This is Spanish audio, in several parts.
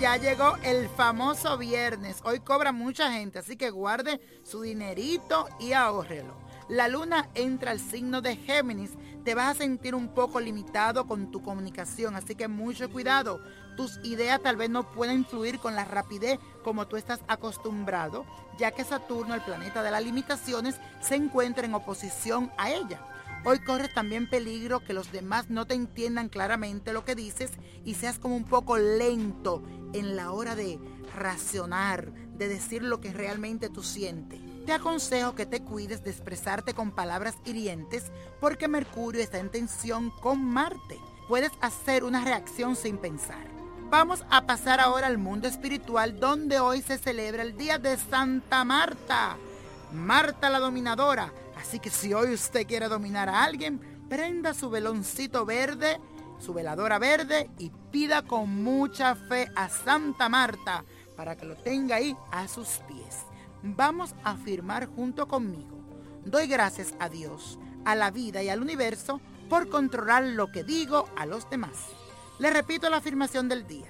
Ya llegó el famoso viernes. Hoy cobra mucha gente, así que guarde su dinerito y ahórrelo. La luna entra al signo de Géminis. Te vas a sentir un poco limitado con tu comunicación, así que mucho cuidado. Tus ideas tal vez no puedan fluir con la rapidez como tú estás acostumbrado, ya que Saturno, el planeta de las limitaciones, se encuentra en oposición a ella. Hoy corres también peligro que los demás no te entiendan claramente lo que dices y seas como un poco lento en la hora de racionar, de decir lo que realmente tú sientes. Te aconsejo que te cuides de expresarte con palabras hirientes porque Mercurio está en tensión con Marte. Puedes hacer una reacción sin pensar. Vamos a pasar ahora al mundo espiritual donde hoy se celebra el Día de Santa Marta. Marta la dominadora Así que si hoy usted quiere dominar a alguien, prenda su veloncito verde, su veladora verde y pida con mucha fe a Santa Marta para que lo tenga ahí a sus pies. Vamos a afirmar junto conmigo. Doy gracias a Dios, a la vida y al universo por controlar lo que digo a los demás. Le repito la afirmación del día.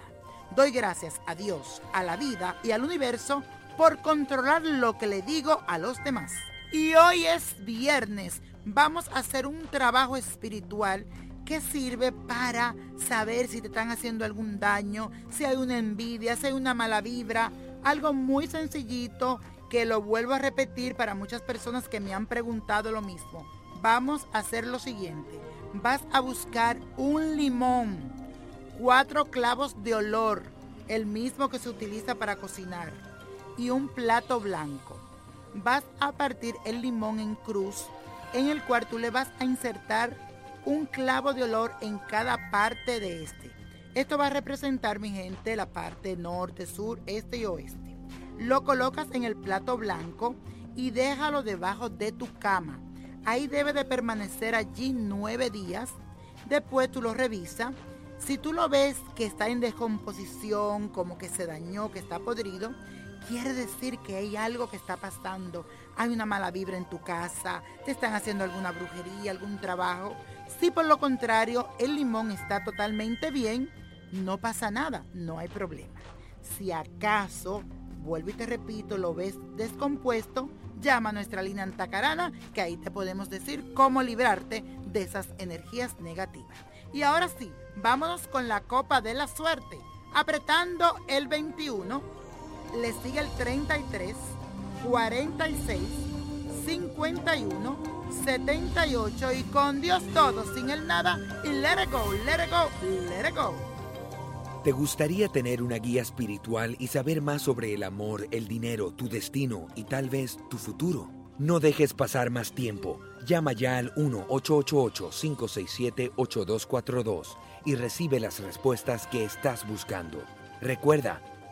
Doy gracias a Dios, a la vida y al universo por controlar lo que le digo a los demás. Y hoy es viernes. Vamos a hacer un trabajo espiritual que sirve para saber si te están haciendo algún daño, si hay una envidia, si hay una mala vibra. Algo muy sencillito que lo vuelvo a repetir para muchas personas que me han preguntado lo mismo. Vamos a hacer lo siguiente. Vas a buscar un limón, cuatro clavos de olor, el mismo que se utiliza para cocinar, y un plato blanco vas a partir el limón en cruz, en el cual tú le vas a insertar un clavo de olor en cada parte de este. Esto va a representar, mi gente, la parte norte, sur, este y oeste. Lo colocas en el plato blanco y déjalo debajo de tu cama. Ahí debe de permanecer allí nueve días. Después tú lo revisas. Si tú lo ves que está en descomposición, como que se dañó, que está podrido, quiere decir que hay algo que está pasando. Hay una mala vibra en tu casa, te están haciendo alguna brujería, algún trabajo. Si por lo contrario el limón está totalmente bien, no pasa nada, no hay problema. Si acaso, vuelvo y te repito, lo ves descompuesto, llama a nuestra línea antacarana, que ahí te podemos decir cómo librarte de esas energías negativas. Y ahora sí, vámonos con la copa de la suerte, apretando el 21 le sigue el 33, 46, 51, 78 y con Dios todo, sin el nada y let it go, let it go, let it go. ¿Te gustaría tener una guía espiritual y saber más sobre el amor, el dinero, tu destino y tal vez tu futuro? No dejes pasar más tiempo. Llama ya al 1-888-567-8242 y recibe las respuestas que estás buscando. Recuerda,